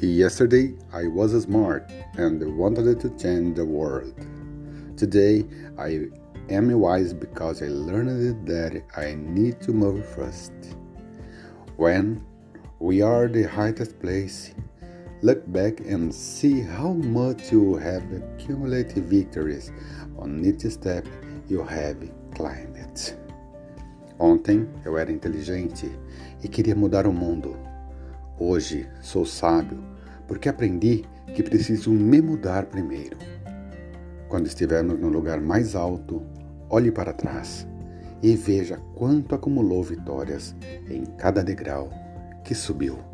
Yesterday I was smart and wanted to change the world. Today I am wise because I learned that I need to move first. When we are the highest place, look back and see how much you have accumulated victories on each step you have climbed. Ontem eu era inteligente e queria mudar o mundo. Hoje sou sábio porque aprendi que preciso me mudar primeiro. Quando estivermos no lugar mais alto, olhe para trás e veja quanto acumulou vitórias em cada degrau que subiu.